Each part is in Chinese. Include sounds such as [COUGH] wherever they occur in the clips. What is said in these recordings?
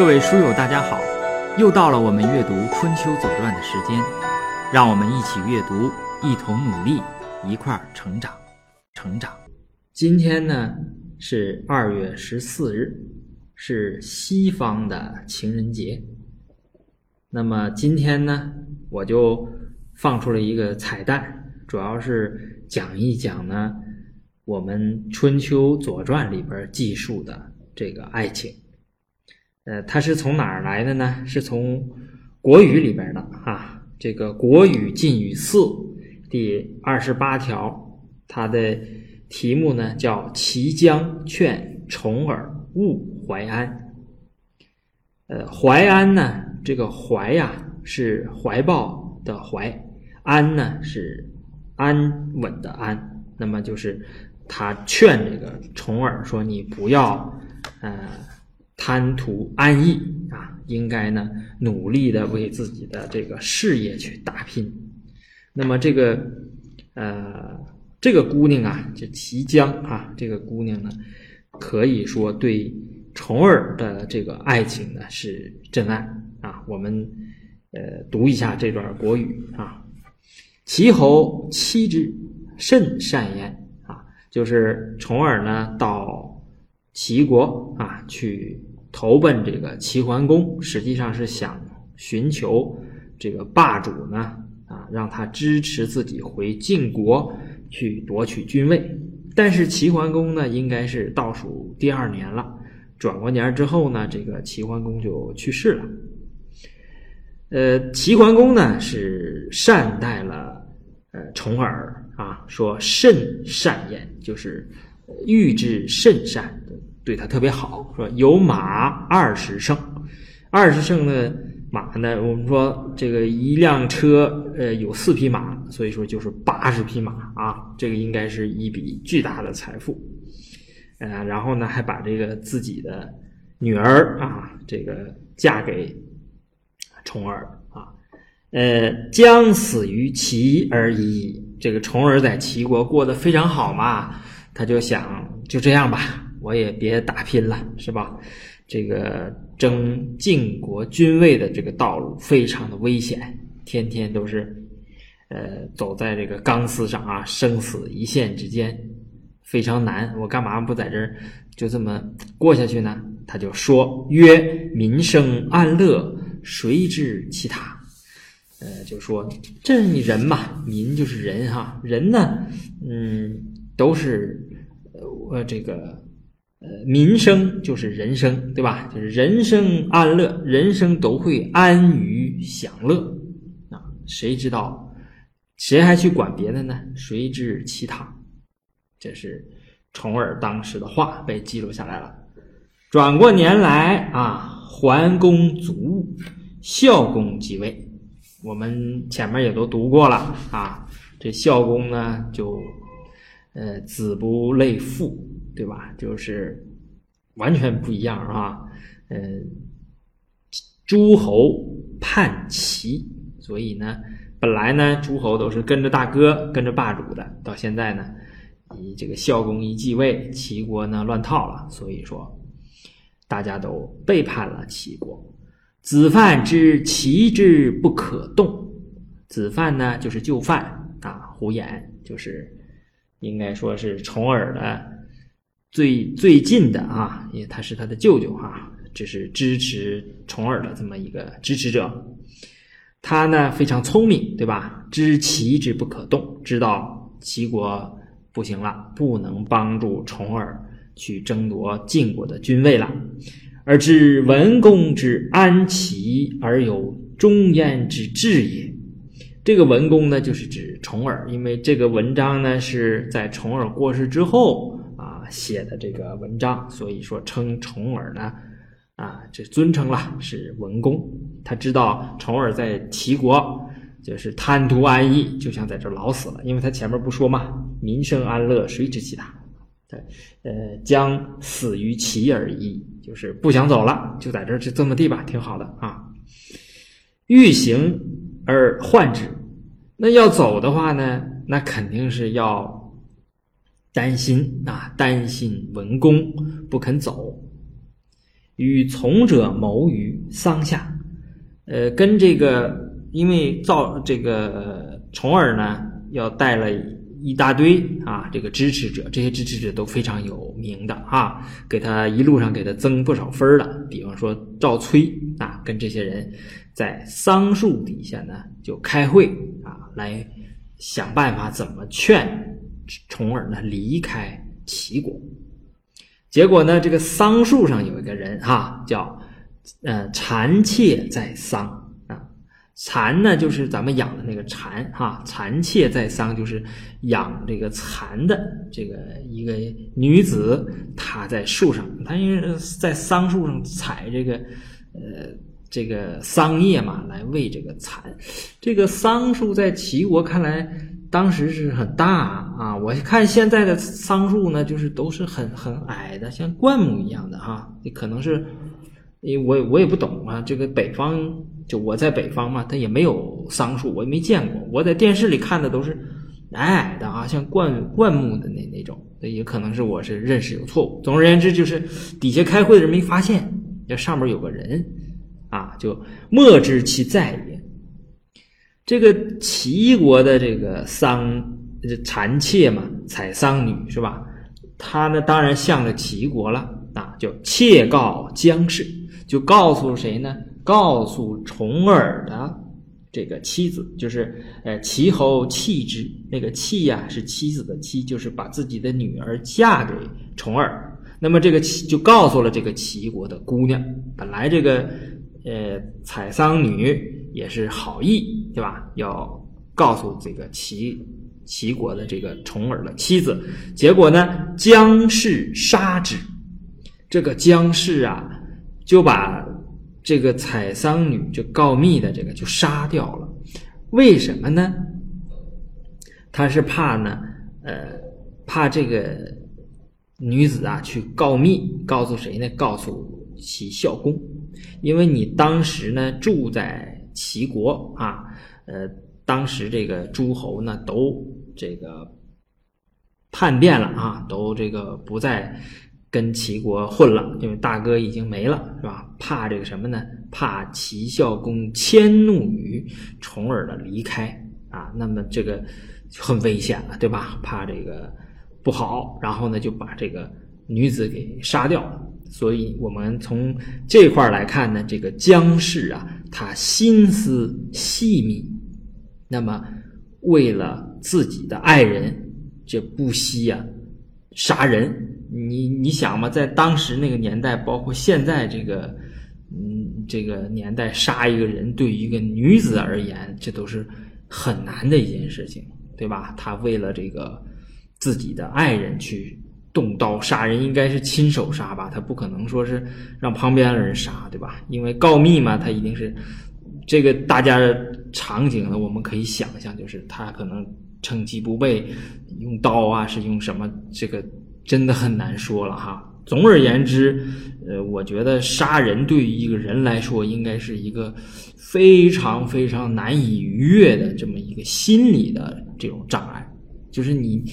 各位书友，大家好！又到了我们阅读《春秋左传》的时间，让我们一起阅读，一同努力，一块儿成长，成长。今天呢是二月十四日，是西方的情人节。那么今天呢，我就放出了一个彩蛋，主要是讲一讲呢我们《春秋左传》里边记述的这个爱情。呃，它是从哪儿来的呢？是从《国语》里边的啊。这个《国语·晋语四》第二十八条，它的题目呢叫“齐将劝重耳勿怀安”。呃，怀安呢，这个怀呀是怀抱的怀，安呢是安稳的安。那么就是他劝这个重耳说：“你不要，呃。”贪图安逸啊，应该呢努力的为自己的这个事业去打拼。那么这个呃这个姑娘啊，就齐姜啊，这个姑娘呢，可以说对重耳的这个爱情呢是真爱啊。我们呃读一下这段国语啊，齐侯妻之甚善焉啊，就是重耳呢到齐国啊去。投奔这个齐桓公，实际上是想寻求这个霸主呢，啊，让他支持自己回晋国去夺取君位。但是齐桓公呢，应该是倒数第二年了，转过年之后呢，这个齐桓公就去世了。呃，齐桓公呢是善待了呃重耳啊，说甚善言，就是欲之甚善。对他特别好，说有马二十乘，二十乘的马呢，我们说这个一辆车，呃，有四匹马，所以说就是八十匹马啊，这个应该是一笔巨大的财富，呃，然后呢，还把这个自己的女儿啊，这个嫁给重耳啊，呃，将死于齐而已。这个重耳在齐国过得非常好嘛，他就想就这样吧。我也别打拼了，是吧？这个争晋国君位的这个道路非常的危险，天天都是，呃，走在这个钢丝上啊，生死一线之间，非常难。我干嘛不在这儿就这么过下去呢？他就说：“曰民生安乐，谁知其他？”呃，就说这人嘛，民就是人哈，人呢，嗯，都是呃这个。呃，民生就是人生，对吧？就是人生安乐，人生都会安于享乐啊。谁知道，谁还去管别的呢？谁知其他？这是重耳当时的话被记录下来了。转过年来啊，桓公卒，孝公即位。我们前面也都读过了啊。这孝公呢，就呃，子不类父。对吧？就是完全不一样啊！嗯，诸侯叛齐，所以呢，本来呢，诸侯都是跟着大哥、跟着霸主的，到现在呢，你这个孝公一继位，齐国呢乱套了，所以说大家都背叛了齐国。子犯之齐之不可动，子犯呢就是就犯啊，胡言就是应该说是重耳的。最最近的啊，因为他是他的舅舅哈，这是支持重耳的这么一个支持者。他呢非常聪明，对吧？知齐之不可动，知道齐国不行了，不能帮助重耳去争夺晋国的君位了。而知文公之安齐而有忠焉之志也。这个文公呢，就是指重耳，因为这个文章呢是在重耳过世之后。写的这个文章，所以说称重耳呢，啊，这尊称了是文公。他知道重耳在齐国就是贪图安逸，就想在这老死了。因为他前面不说嘛，民生安乐，谁知其他？对，呃，将死于齐而已，就是不想走了，就在这就这么地吧，挺好的啊。欲行而患之，那要走的话呢，那肯定是要。担心啊，担心文公不肯走。与从者谋于桑下。呃，跟这个，因为造这个重耳呢，要带了一大堆啊，这个支持者，这些支持者都非常有名的啊，给他一路上给他增不少分了。比方说赵崔啊，跟这些人在桑树底下呢就开会啊，来想办法怎么劝从而呢离开齐国。结果呢，这个桑树上有一个人哈，叫呃蚕妾在桑啊，蚕呢就是咱们养的那个蚕哈，蚕妾在桑就是养这个蚕的这个一个女子，她在树上，她因为在桑树上采这个呃这个桑叶嘛，来喂这个蚕。这个桑树在齐国看来。当时是很大啊，我看现在的桑树呢，就是都是很很矮的，像灌木一样的哈。你可能是，因为我我也不懂啊。这个北方，就我在北方嘛，它也没有桑树，我也没见过。我在电视里看的都是矮矮的啊，像灌灌木的那那种。也可能是我是认识有错误。总而言之，就是底下开会的人没发现，这上面有个人啊，就莫知其在。这个齐国的这个桑这蚕妾嘛，采桑女是吧？他呢，当然向着齐国了啊，就妾告姜氏，就告诉谁呢？告诉重耳的这个妻子，就是呃齐侯弃之，那个弃呀是妻子的妻，就是把自己的女儿嫁给重耳。那么这个齐就告诉了这个齐国的姑娘，本来这个呃采桑女。也是好意，对吧？要告诉这个齐齐国的这个重耳的妻子，结果呢，姜氏杀之。这个姜氏啊，就把这个采桑女就告密的这个就杀掉了。为什么呢？他是怕呢，呃，怕这个女子啊去告密，告诉谁呢？告诉齐孝公，因为你当时呢住在。齐国啊，呃，当时这个诸侯呢，都这个叛变了啊，都这个不再跟齐国混了，因为大哥已经没了，是吧？怕这个什么呢？怕齐孝公迁怒于重耳的离开啊，那么这个很危险了，对吧？怕这个不好，然后呢，就把这个女子给杀掉了。所以我们从这块来看呢，这个姜氏啊，他心思细密，那么为了自己的爱人，这不惜呀杀人。你你想嘛，在当时那个年代，包括现在这个嗯这个年代，杀一个人对于一个女子而言，这都是很难的一件事情，对吧？他为了这个自己的爱人去。动刀杀人应该是亲手杀吧，他不可能说是让旁边的人杀，对吧？因为告密嘛，他一定是这个大家场景呢，我们可以想象，就是他可能趁机不备，用刀啊，是用什么？这个真的很难说了哈。总而言之，呃，我觉得杀人对于一个人来说，应该是一个非常非常难以逾越的这么一个心理的这种障碍，就是你。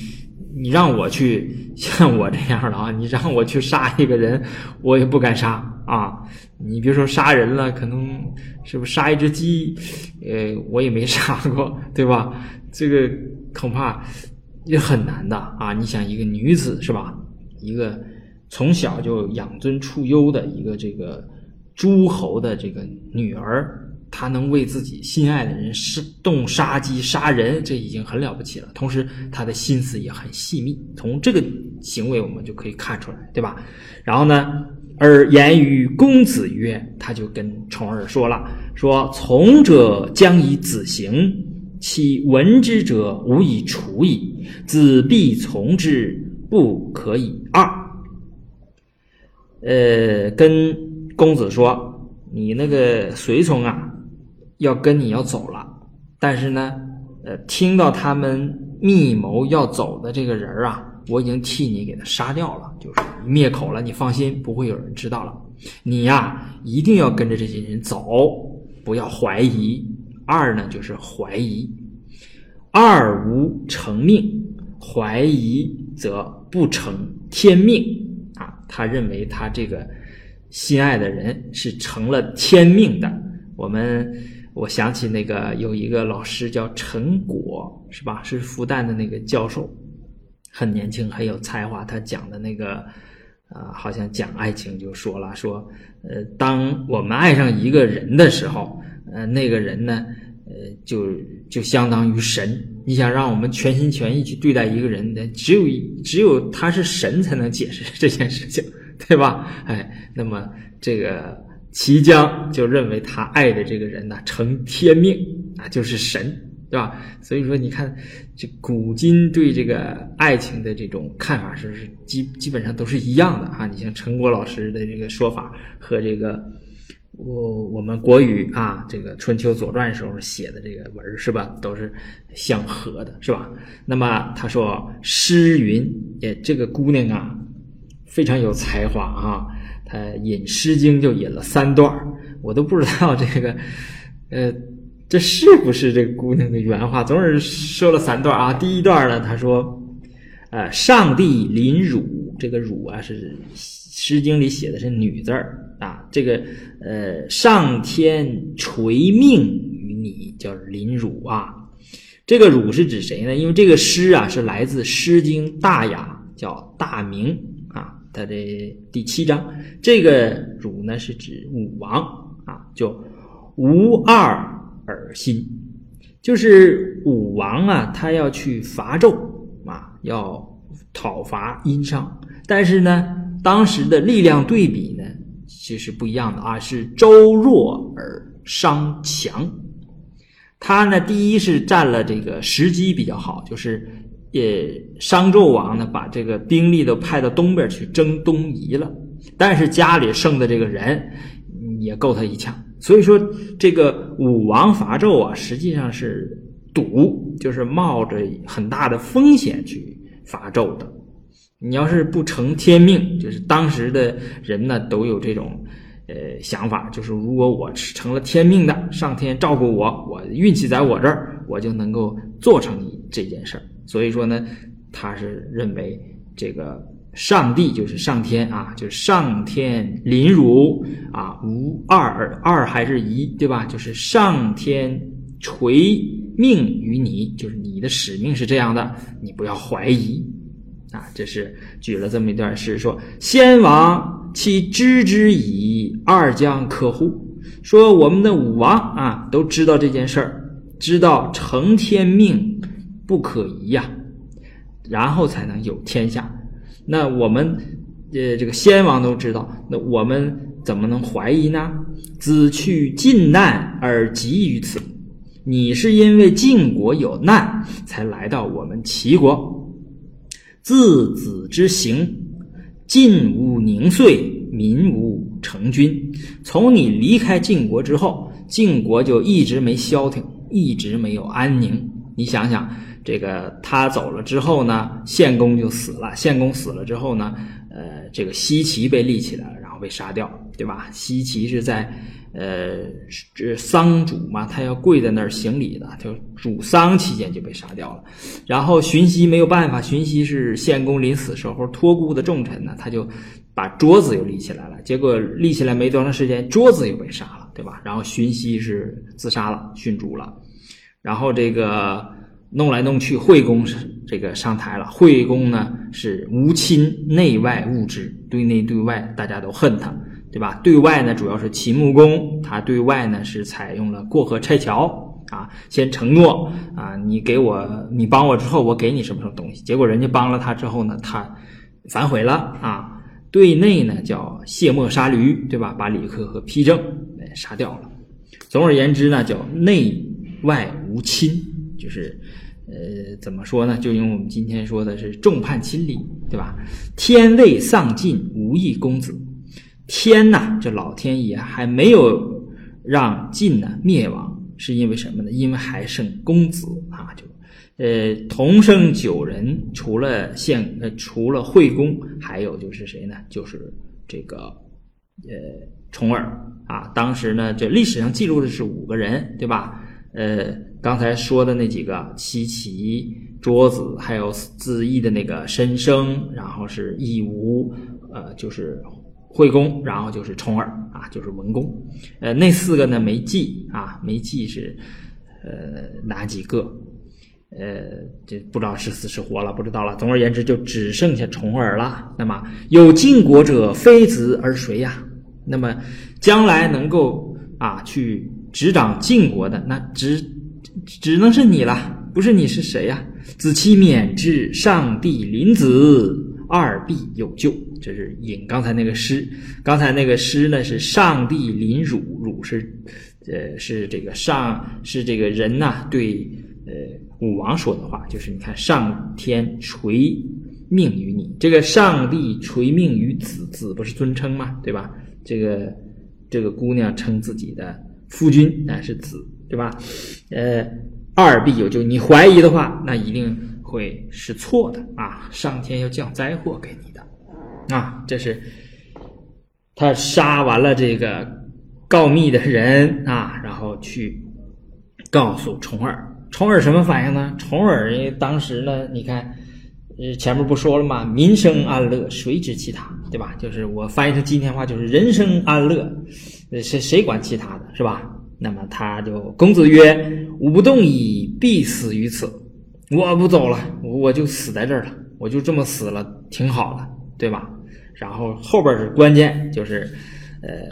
你让我去 [LAUGHS] 像我这样的啊，你让我去杀一个人，我也不敢杀啊。你别说杀人了，可能是不是杀一只鸡，呃，我也没 [LAUGHS] 杀过，对吧？这个恐怕也很难的啊。你想一个女子是吧？一个从小就养尊处优的一个这个诸侯的这个女儿。他能为自己心爱的人是动杀机杀人，这已经很了不起了。同时，他的心思也很细密。从这个行为，我们就可以看出来，对吧？然后呢，而言于公子曰，他就跟重耳说了：“说从者将以子行，其闻之者无以处矣。子必从之，不可以二。”呃，跟公子说：“你那个随从啊。”要跟你要走了，但是呢，呃，听到他们密谋要走的这个人啊，我已经替你给他杀掉了，就是灭口了。你放心，不会有人知道了。你呀，一定要跟着这些人走，不要怀疑。二呢，就是怀疑，二无成命，怀疑则不成天命啊。他认为他这个心爱的人是成了天命的。我们我想起那个有一个老师叫陈果，是吧？是复旦的那个教授，很年轻，很有才华。他讲的那个啊，好像讲爱情就说了，说呃，当我们爱上一个人的时候，呃，那个人呢。呃，就就相当于神。你想让我们全心全意去对待一个人，那只有只有他是神才能解释这件事情，对吧？哎，那么这个齐姜就认为他爱的这个人呢，成天命啊，就是神，对吧？所以说，你看这古今对这个爱情的这种看法是是基基本上都是一样的啊。你像陈果老师的这个说法和这个。我我们国语啊，这个春秋左传时候写的这个文是吧，都是相合的，是吧？那么他说诗云，也这个姑娘啊，非常有才华啊，他引《诗经》就引了三段我都不知道这个，[LAUGHS] 呃，这是不是这个姑娘的原话？总是说了三段啊。第一段呢，他说，呃，上帝临汝，这个汝啊是。《诗经》里写的是女字儿啊，这个呃，上天垂命于你，叫临汝啊。这个汝是指谁呢？因为这个诗啊是来自《诗经·大雅》，叫大明，它的第七章。这个汝呢是指武王啊，就无二而心，就是武王啊，他要去伐纣啊，要讨伐殷商，但是呢。当时的力量对比呢，其实不一样的啊，是周弱而商强。他呢，第一是占了这个时机比较好，就是也，商纣王呢把这个兵力都派到东边去征东夷了，但是家里剩的这个人也够他一枪。所以说，这个武王伐纣啊，实际上是赌，就是冒着很大的风险去伐纣的。你要是不成天命，就是当时的人呢都有这种，呃想法，就是如果我成了天命的，上天照顾我，我运气在我这儿，我就能够做成你这件事儿。所以说呢，他是认为这个上帝就是上天啊，就是上天临汝啊，无二二还是一，对吧？就是上天垂命于你，就是你的使命是这样的，你不要怀疑。啊，这是举了这么一段诗，说：“先王其知之矣，二将可乎？”说我们的武王啊，都知道这件事儿，知道成天命不可疑呀，然后才能有天下。那我们呃，这个先王都知道，那我们怎么能怀疑呢？子去晋难而急于此，你是因为晋国有难才来到我们齐国。自子之行，晋无宁岁，民无成君。从你离开晋国之后，晋国就一直没消停，一直没有安宁。你想想，这个他走了之后呢，献公就死了。献公死了之后呢，呃，这个西岐被立起来了，然后被杀掉，对吧？西岐是在。呃，这丧主嘛，他要跪在那儿行礼的，就主丧期间就被杀掉了。然后荀息没有办法，荀息是献公临死时候托孤的重臣呢，他就把桌子又立起来了。结果立起来没多长时间，桌子又被杀了，对吧？然后荀息是自杀了，殉主了。然后这个弄来弄去，惠公是这个上台了。惠公呢是无亲，内外物之，对内对外大家都恨他。对吧？对外呢，主要是秦穆公，他对外呢是采用了过河拆桥啊，先承诺啊，你给我，你帮我之后，我给你什么什么东西。结果人家帮了他之后呢，他反悔了啊。对内呢叫卸磨杀驴，对吧？把李克和丕正杀掉了。总而言之呢，叫内外无亲，就是呃，怎么说呢？就用我们今天说的是众叛亲离，对吧？天未丧尽，无义公子。天呐，这老天爷还没有让晋呢灭亡，是因为什么呢？因为还剩公子啊，就呃同生九人，除了献呃除了惠公，还有就是谁呢？就是这个呃重耳啊。当时呢，这历史上记录的是五个人，对吧？呃，刚才说的那几个西岐、桌子，还有自缢的那个申生，然后是义吴，呃，就是。惠公，然后就是重耳啊，就是文公。呃，那四个呢没记啊，没记是呃哪几个？呃，这不知道是死是活了，不知道了。总而言之，就只剩下重耳了。那么有晋国者，非子而谁呀？那么将来能够啊去执掌晋国的，那只只能是你了。不是你是谁呀？子期免之，上帝临子，二必有救。这是引刚才那个诗。刚才那个诗呢，是上帝临汝，汝是呃是这个上是这个人呐对呃武王说的话，就是你看上天垂命于你，这个上帝垂命于子，子不是尊称吗？对吧？这个这个姑娘称自己的夫君乃是子，对吧？呃。二必有救，你怀疑的话，那一定会是错的啊！上天要降灾祸给你的啊！这是他杀完了这个告密的人啊，然后去告诉重耳。重耳什么反应呢？重耳当时呢，你看，呃，前面不说了吗？民生安乐，谁知其他，对吧？就是我翻译成今天话，就是人生安乐，谁谁管其他的是吧？那么他就公子曰：“吾不动矣，必死于此。我不走了，我就死在这儿了，我就这么死了，挺好的，对吧？”然后后边是关键，就是呃，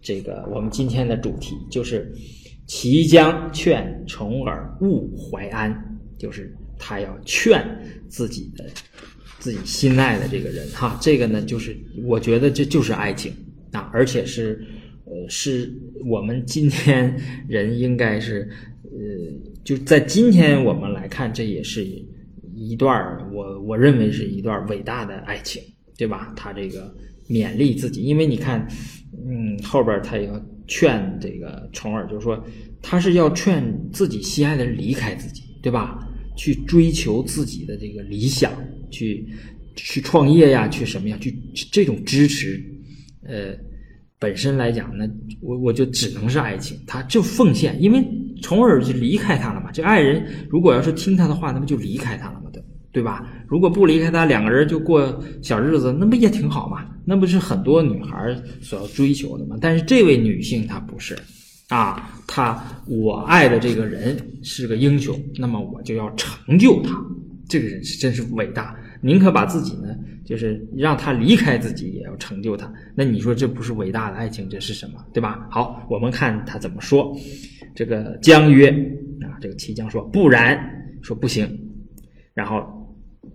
这个我们今天的主题就是齐将劝重耳勿怀安，就是他要劝自己的自己心爱的这个人哈。这个呢，就是我觉得这就是爱情啊，而且是。呃，是我们今天 [LAUGHS] 人应该是，呃，就在今天我们来看，这也是一段我我认为是一段伟大的爱情，对吧？他这个勉励自己，因为你看，嗯，后边他要劝这个重耳，就是说他是要劝自己心爱的人离开自己，对吧？去追求自己的这个理想，去去创业呀，去什么呀？去这种支持，呃。本身来讲呢，我我就只能是爱情，他就奉献，因为从而就离开他了嘛。这爱人如果要是听他的话，那不就离开他了嘛，对对吧？如果不离开他，两个人就过小日子，那不也挺好嘛？那不是很多女孩所要追求的吗？但是这位女性她不是，啊，她我爱的这个人是个英雄，那么我就要成就他。这个人是真是伟大。宁可把自己呢，就是让他离开自己，也要成就他。那你说这不是伟大的爱情，这是什么？对吧？好，我们看他怎么说。这个姜曰啊，这个齐姜说不然，说不行。然后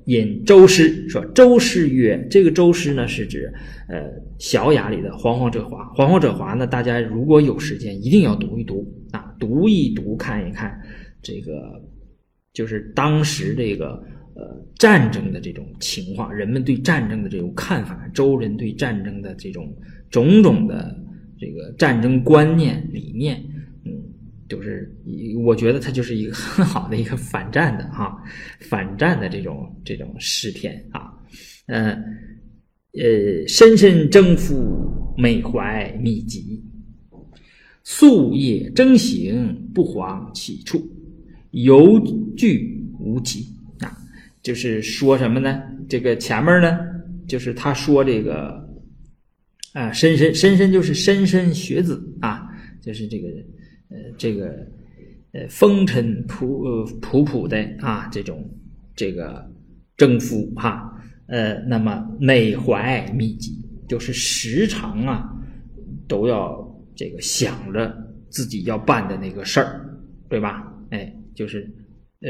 引周师说，周师曰，这个周师呢是指呃《小雅》里的“惶惶者华”。惶惶者华呢，大家如果有时间，一定要读一读啊，读一读，看一看这个，就是当时这个。呃，战争的这种情况，人们对战争的这种看法，周人对战争的这种种种的这个战争观念理念，嗯，就是我觉得它就是一个很好的一个反战的哈，反战的这种这种诗篇啊，呃呃，深深征服，美怀秘籍，夙夜征行，不遑起处，犹惧无极。就是说什么呢？这个前面呢，就是他说这个啊，莘莘莘莘就是莘莘学子啊，就是这个呃，这个呃，风尘仆呃仆仆的啊，这种这个征服哈，呃，那么美怀秘籍，就是时常啊，都要这个想着自己要办的那个事儿，对吧？哎，就是呃。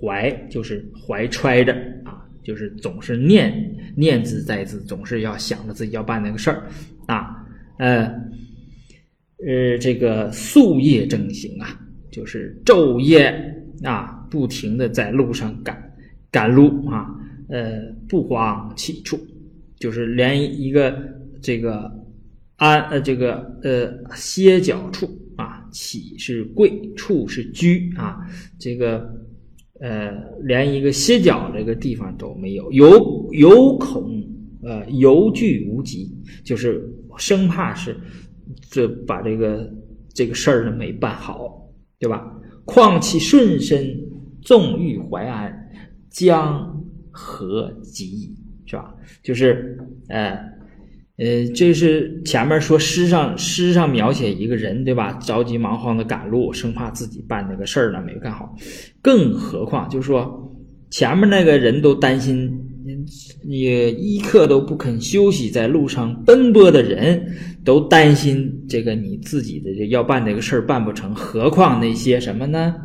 怀就是怀揣着啊，就是总是念念兹在兹，总是要想着自己要办那个事儿啊，呃呃，这个夙夜正行啊，就是昼夜啊，不停的在路上赶赶路啊，呃，不慌起处，就是连一个这个安呃这个呃歇脚处啊，起是跪，处是居啊，这个。呃，连一个歇脚这个地方都没有，有有恐呃犹惧无及，就是生怕是这把这个这个事儿呢没办好，对吧？况其顺身纵欲怀安，将何及？是吧？就是呃呃，这是前面说诗上诗上描写一个人，对吧？着急忙慌的赶路，生怕自己办那个事儿呢没干好。更何况，就是说前面那个人都担心，你一刻都不肯休息，在路上奔波的人都担心这个你自己的这要办这个事儿办不成。何况那些什么呢？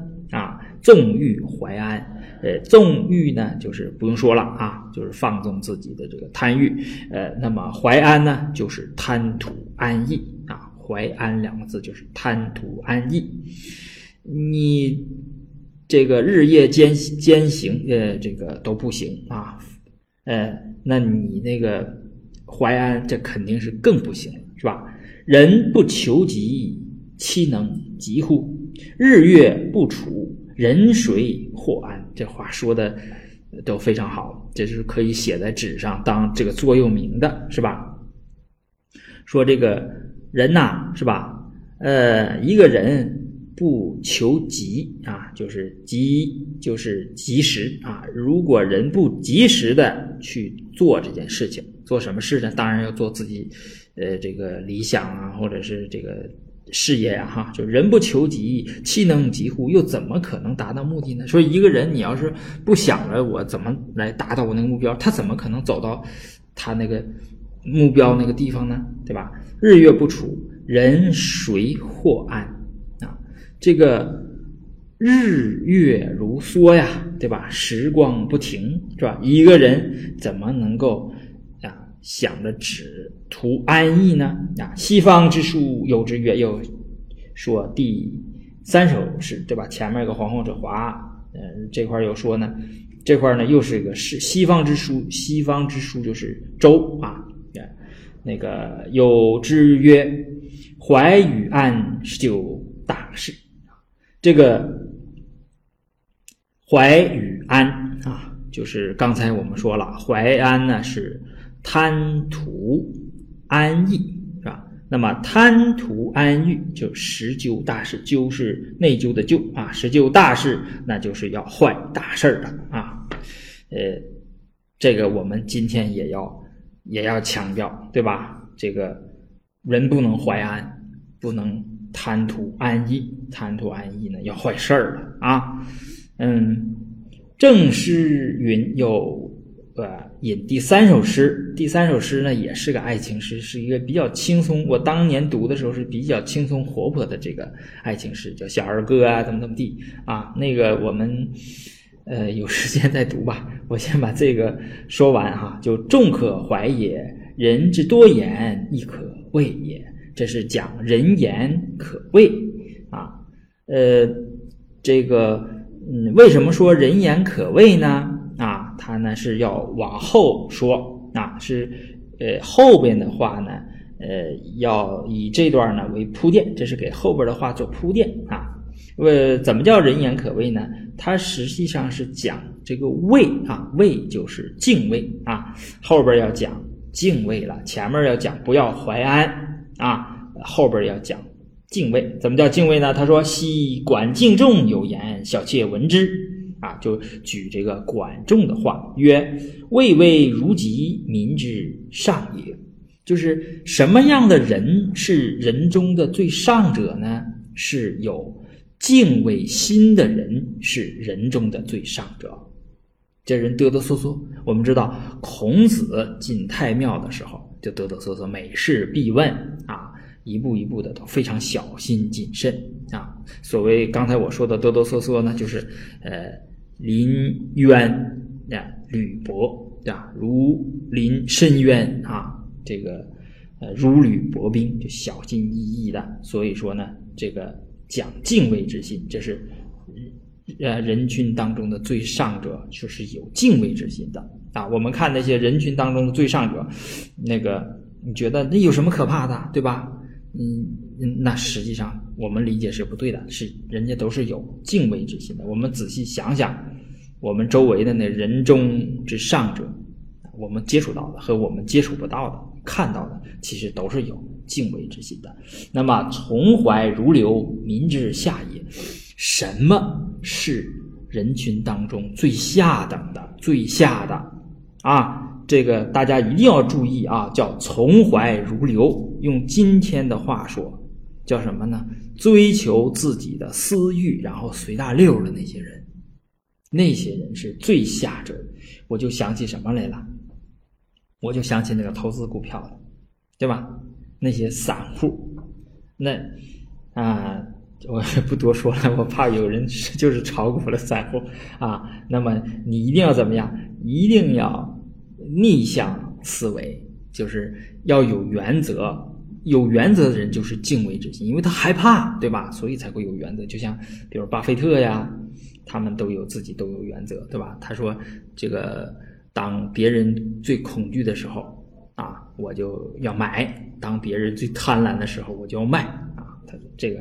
纵欲怀安。呃，纵欲呢，就是不用说了啊，就是放纵自己的这个贪欲。呃，那么怀安呢，就是贪图安逸啊。怀安两个字就是贪图安逸。你这个日夜兼兼行，呃，这个都不行啊。呃，那你那个怀安，这肯定是更不行了，是吧？人不求吉，岂能吉乎？日月不处。人谁或安？这话说的都非常好，这是可以写在纸上当这个座右铭的，是吧？说这个人呐，是吧？呃，一个人不求吉啊，就是吉，就是及时啊。如果人不及时的去做这件事情，做什么事呢？当然要做自己呃这个理想啊，或者是这个。事业呀，哈，就人不求吉，岂能吉乎？又怎么可能达到目的呢？说一个人，你要是不想着我怎么来达到我那个目标，他怎么可能走到他那个目标那个地方呢？对吧？日月不处，人谁或安啊？这个日月如梭呀，对吧？时光不停，是吧？一个人怎么能够？想着只图安逸呢？啊，西方之书有之曰，又说第三首诗，对吧？前面有个皇后者华，嗯，这块又说呢，这块呢又是一个是西方之书，西方之书就是周啊，那个有之曰，怀与安是就大事，这个怀与安啊，就是刚才我们说了，怀安呢是。贪图安逸是吧？那么贪图安逸就十究大事，究是内疚的疚啊，十究大事那就是要坏大事儿的啊。呃，这个我们今天也要也要强调，对吧？这个人不能怀安，不能贪图安逸，贪图安逸呢要坏事儿了啊。嗯，正诗云有。呃，引第三首诗，第三首诗呢也是个爱情诗，是一个比较轻松。我当年读的时候是比较轻松活泼的这个爱情诗，叫小儿歌啊，怎么怎么地啊。那个我们呃有时间再读吧。我先把这个说完哈，就众可怀也，人之多言亦可畏也。这是讲人言可畏啊。呃，这个嗯，为什么说人言可畏呢？啊，他呢是要往后说啊，是呃后边的话呢，呃要以这段呢为铺垫，这是给后边的话做铺垫啊。为怎么叫人言可畏呢？它实际上是讲这个畏啊，畏就是敬畏啊，后边要讲敬畏了，前面要讲不要怀安啊，后边要讲敬畏。怎么叫敬畏呢？他说：“昔管敬重有言，小妾闻之。”啊，就举这个管仲的话曰：“位位如己，民之上也。”就是什么样的人是人中的最上者呢？是有敬畏心的人是人中的最上者。这人哆哆嗦嗦。我们知道，孔子进太庙的时候就哆哆嗦嗦，每事必问啊，一步一步的都非常小心谨慎啊。所谓刚才我说的哆哆嗦嗦呢，就是呃。临渊啊，履薄对吧？如临深渊啊，这个呃，如履薄冰，就小心翼翼的。所以说呢，这个讲敬畏之心，这是呃人群当中的最上者，就是有敬畏之心的啊。我们看那些人群当中的最上者，那个你觉得那有什么可怕的，对吧？嗯，那实际上我们理解是不对的，是人家都是有敬畏之心的。我们仔细想想，我们周围的那人中之上者，我们接触到的和我们接触不到的、看到的，其实都是有敬畏之心的。那么，从怀如流，民之下也。什么是人群当中最下等的、最下的啊？这个大家一定要注意啊，叫从怀如流。用今天的话说，叫什么呢？追求自己的私欲，然后随大溜的那些人，那些人是最下者。我就想起什么来了？我就想起那个投资股票的，对吧？那些散户，那啊，我不多说了，我怕有人就是炒股的散户啊。那么你一定要怎么样？一定要逆向思维，就是要有原则。有原则的人就是敬畏之心，因为他害怕，对吧？所以才会有原则。就像比如巴菲特呀，他们都有自己都有原则，对吧？他说：“这个当别人最恐惧的时候啊，我就要买；当别人最贪婪的时候，我就要卖。”啊，他这个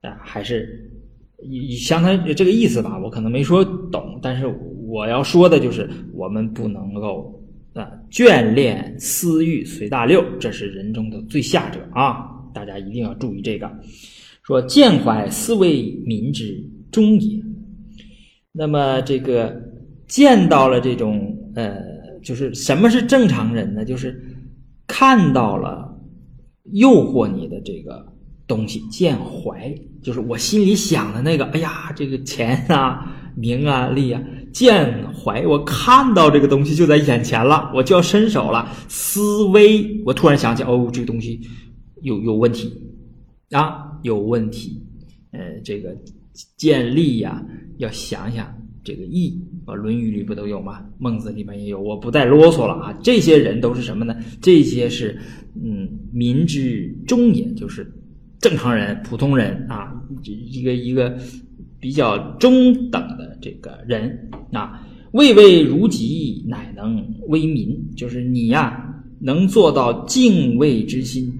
啊，还是相当于这个意思吧？我可能没说懂，但是我要说的就是，我们不能够。啊，眷恋私欲随大流，这是人中的最下者啊！大家一定要注意这个。说见怀思为民之忠也。那么这个见到了这种呃，就是什么是正常人呢？就是看到了诱惑你的这个东西，见怀，就是我心里想的那个。哎呀，这个钱啊，名啊，利啊。见怀，我看到这个东西就在眼前了，我就要伸手了。思维，我突然想起，哦，这个东西有有问题啊，有问题。呃，这个见利呀，要想想这个义啊，《论语》里不都有吗？《孟子》里面也有。我不再啰嗦了啊。这些人都是什么呢？这些是嗯，民之中也，就是正常人、普通人啊，一个一个。比较中等的这个人啊，位位如己，乃能威民。就是你呀，能做到敬畏之心，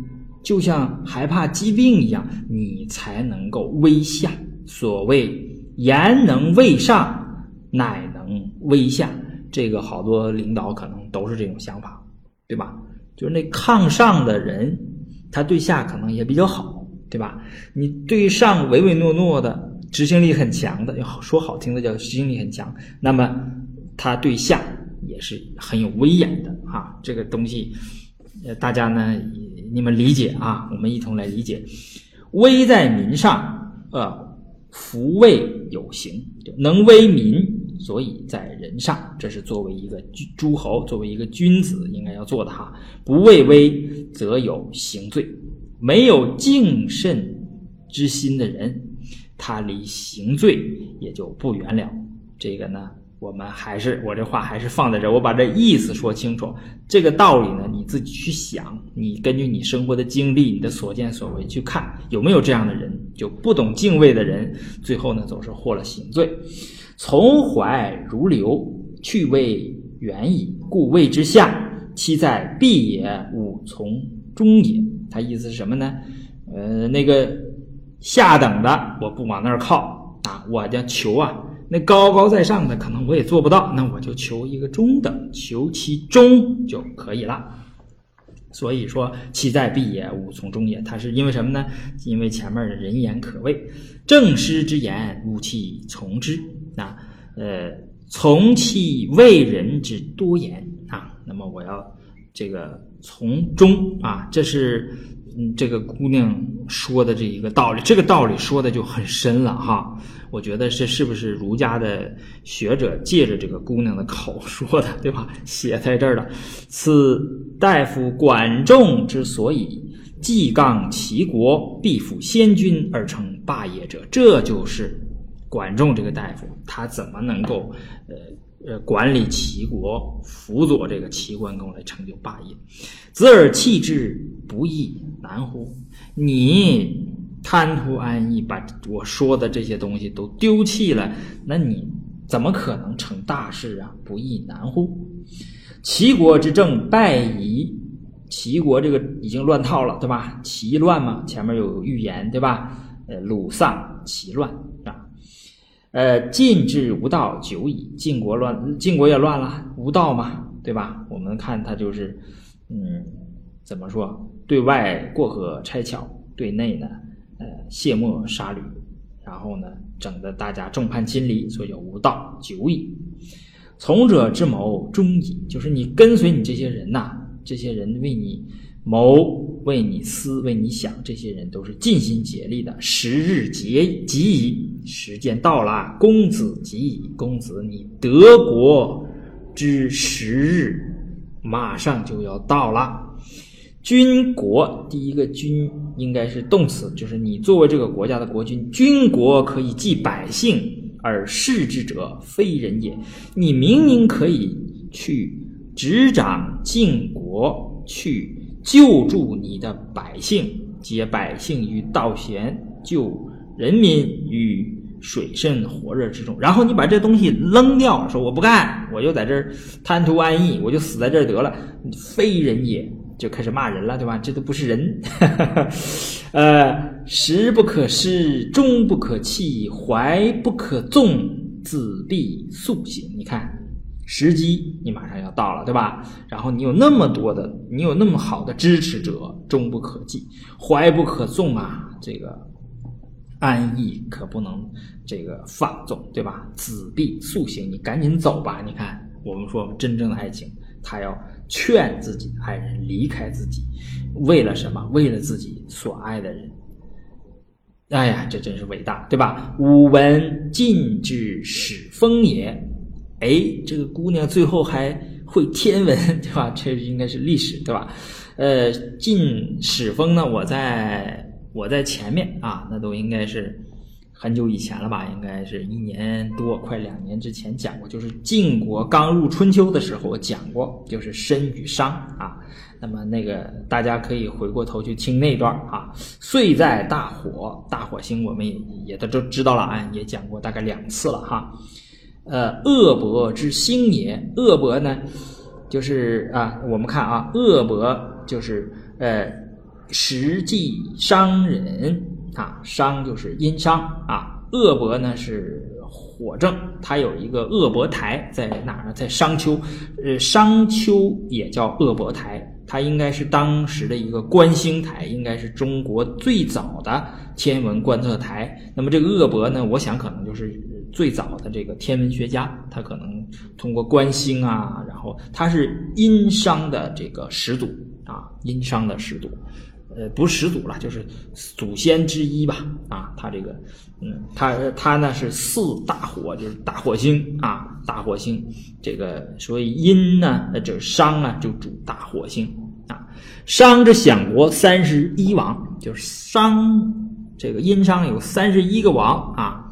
就像害怕疾病一样，你才能够威下。所谓言能畏上，乃能威下。这个好多领导可能都是这种想法，对吧？就是那抗上的人，他对下可能也比较好，对吧？你对上唯唯诺诺的。执行力很强的，说好听的叫执行力很强。那么他对下也是很有威严的啊。这个东西，呃，大家呢，你们理解啊，我们一同来理解。威在民上，呃，福位有形，能威民，所以在人上。这是作为一个诸侯，作为一个君子应该要做的哈。不畏威，则有刑罪。没有敬慎之心的人。他离刑罪也就不远了。这个呢，我们还是我这话还是放在这，我把这意思说清楚。这个道理呢，你自己去想，你根据你生活的经历、你的所见所闻去看，有没有这样的人？就不懂敬畏的人，最后呢，总是获了刑罪。从怀如流，去谓远矣，故谓之下。其在必也，吾从中也。他意思是什么呢？呃，那个。下等的我不往那儿靠啊，我就求啊，那高高在上的可能我也做不到，那我就求一个中等，求其中就可以了。所以说，其在必也，吾从中也。他是因为什么呢？因为前面的人言可畏，正师之言，吾其从之啊。呃，从其为人之多言啊。那么我要这个从中啊，这是。嗯，这个姑娘说的这一个道理，这个道理说的就很深了哈。我觉得这是不是儒家的学者借着这个姑娘的口 [LAUGHS] 说的，对吧？写在这儿的，此大夫管仲之所以既杠齐国，必辅先君而成霸业者，这就是管仲这个大夫他怎么能够呃。呃，管理齐国，辅佐这个齐桓公来成就霸业，子而弃之不亦难乎？你贪图安逸，把我说的这些东西都丢弃了，那你怎么可能成大事啊？不亦难乎？齐国之政败矣，齐国这个已经乱套了，对吧？齐乱嘛，前面有预言，对吧？呃，鲁丧齐乱啊。呃，晋至无道久矣，晋国乱，晋国也乱了，无道嘛，对吧？我们看他就是，嗯，怎么说？对外过河拆桥，对内呢，呃，卸磨杀驴，然后呢，整的大家众叛亲离，所以叫无道久矣。从者之谋终矣，就是你跟随你这些人呐，这些人为你谋、为你思、为你想，这些人都是尽心竭力的。时日节即矣，时间到了，公子及矣，公子你得国之时日马上就要到了。军国第一个军应该是动词，就是你作为这个国家的国君，军国可以济百姓而事之者非人也。你明明可以去执掌晋国，去救助你的百姓，解百姓于道悬，救人民于水深火热之中。然后你把这东西扔掉，说我不干，我就在这儿贪图安逸，我就死在这儿得了，非人也。就开始骂人了，对吧？这都不是人，[LAUGHS] 呃，时不可失，终不可弃，怀不可纵，子必速行。你看，时机你马上要到了，对吧？然后你有那么多的，你有那么好的支持者，终不可弃，怀不可纵啊！这个安逸可不能这个放纵，对吧？子必速行，你赶紧走吧。你看，我们说真正的爱情，它要。劝自己爱人离开自己，为了什么？为了自己所爱的人。哎呀，这真是伟大，对吧？吾闻晋之始风也。哎，这个姑娘最后还会天文，对吧？这应该是历史，对吧？呃，晋始风呢？我在我在前面啊，那都应该是。很久以前了吧，应该是一年多，快两年之前讲过，就是晋国刚入春秋的时候，我讲过，就是申与商啊。那么那个大家可以回过头去听那段啊。岁在大火，大火星我们也也都都知道了啊，也讲过大概两次了哈。呃，恶伯之兴也，恶伯呢，就是啊，我们看啊，恶伯就是呃，实际商人。啊，商就是殷商啊，鄂伯呢是火正，它有一个鄂伯台在哪儿呢？在商丘，呃，商丘也叫鄂伯台，它应该是当时的一个观星台，应该是中国最早的天文观测台。那么这个鄂伯呢，我想可能就是最早的这个天文学家，他可能通过观星啊，然后他是殷商的这个始祖啊，殷商的始祖。呃，不是始祖了，就是祖先之一吧。啊，他这个，嗯，他他呢是四大火，就是大火星啊，大火星。这个所以殷呢，就商啊，就主大火星啊。商之享国三十一王，就是商这个殷商有三十一个王啊。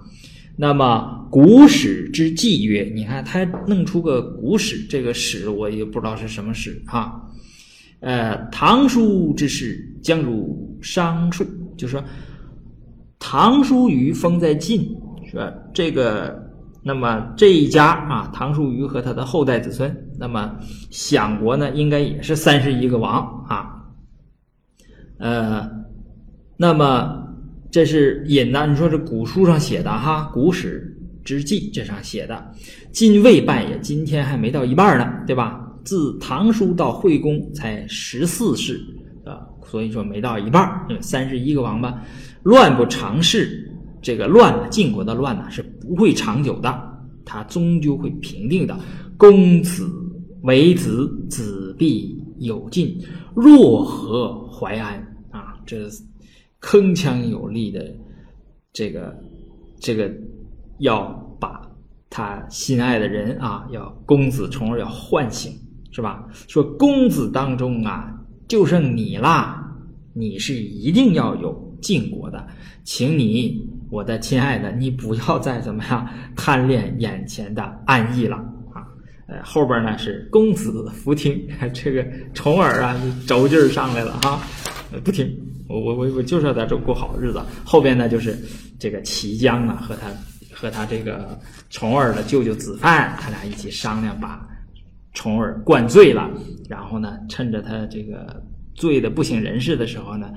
那么古史之纪曰，你看他弄出个古史，这个史我也不知道是什么史哈。呃，唐叔之事将如商数，就说唐叔虞封在晋，说这个，那么这一家啊，唐叔虞和他的后代子孙，那么享国呢，应该也是三十一个王啊。呃，那么这是引的，你说这古书上写的哈，《古史之记》这上写的，晋未半也，今天还没到一半呢，对吧？自唐叔到惠公才十四世啊，所以说没到一半儿，三十一个王八，乱不长事。这个乱，晋国的乱呢是不会长久的，它终究会平定的。公子为子，子必有尽，若何怀安啊？这铿锵有力的这个这个要把他心爱的人啊，要公子重儿要唤醒。是吧？说公子当中啊，就剩你啦，你是一定要有晋国的，请你，我的亲爱的，你不要再怎么样贪恋眼前的安逸了啊！呃，后边呢是公子福听，[LAUGHS] 这个重耳啊，轴劲儿上来了哈，不听，我我我我就是要在这过好日子。后边呢就是这个齐姜啊和他和他这个重耳的舅舅子范，他俩一起商量把。重耳灌醉了，然后呢，趁着他这个醉的不省人事的时候呢，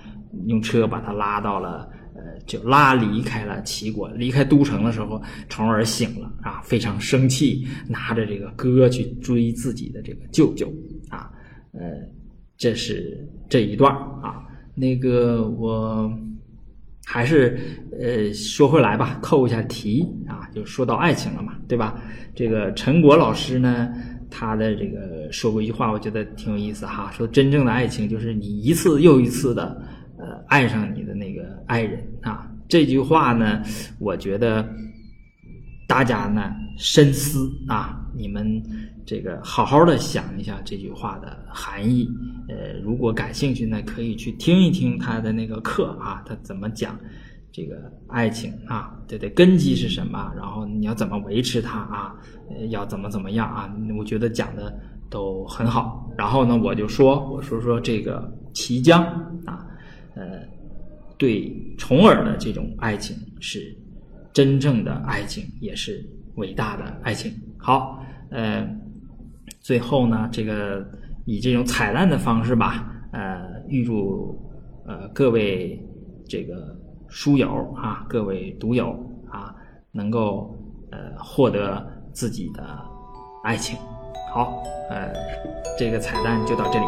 用车把他拉到了，呃，就拉离开了齐国，离开都城的时候，重耳醒了啊，非常生气，拿着这个戈去追自己的这个舅舅啊，呃，这是这一段啊，那个我还是呃说回来吧，扣一下题啊。就说到爱情了嘛，对吧？这个陈果老师呢，他的这个说过一句话，我觉得挺有意思哈，说真正的爱情就是你一次又一次的呃爱上你的那个爱人啊。这句话呢，我觉得大家呢深思啊，你们这个好好的想一下这句话的含义。呃，如果感兴趣呢，可以去听一听他的那个课啊，他怎么讲这个爱情啊，这的根基是什么，然后你要怎么维持它啊，要怎么怎么样啊？我觉得讲的都很好。然后呢，我就说，我说说这个齐江啊，呃。对重耳的这种爱情是真正的爱情，也是伟大的爱情。好，呃，最后呢，这个以这种彩蛋的方式吧，呃，预祝呃各位这个书友啊，各位读友啊，能够呃获得自己的爱情。好，呃，这个彩蛋就到这里。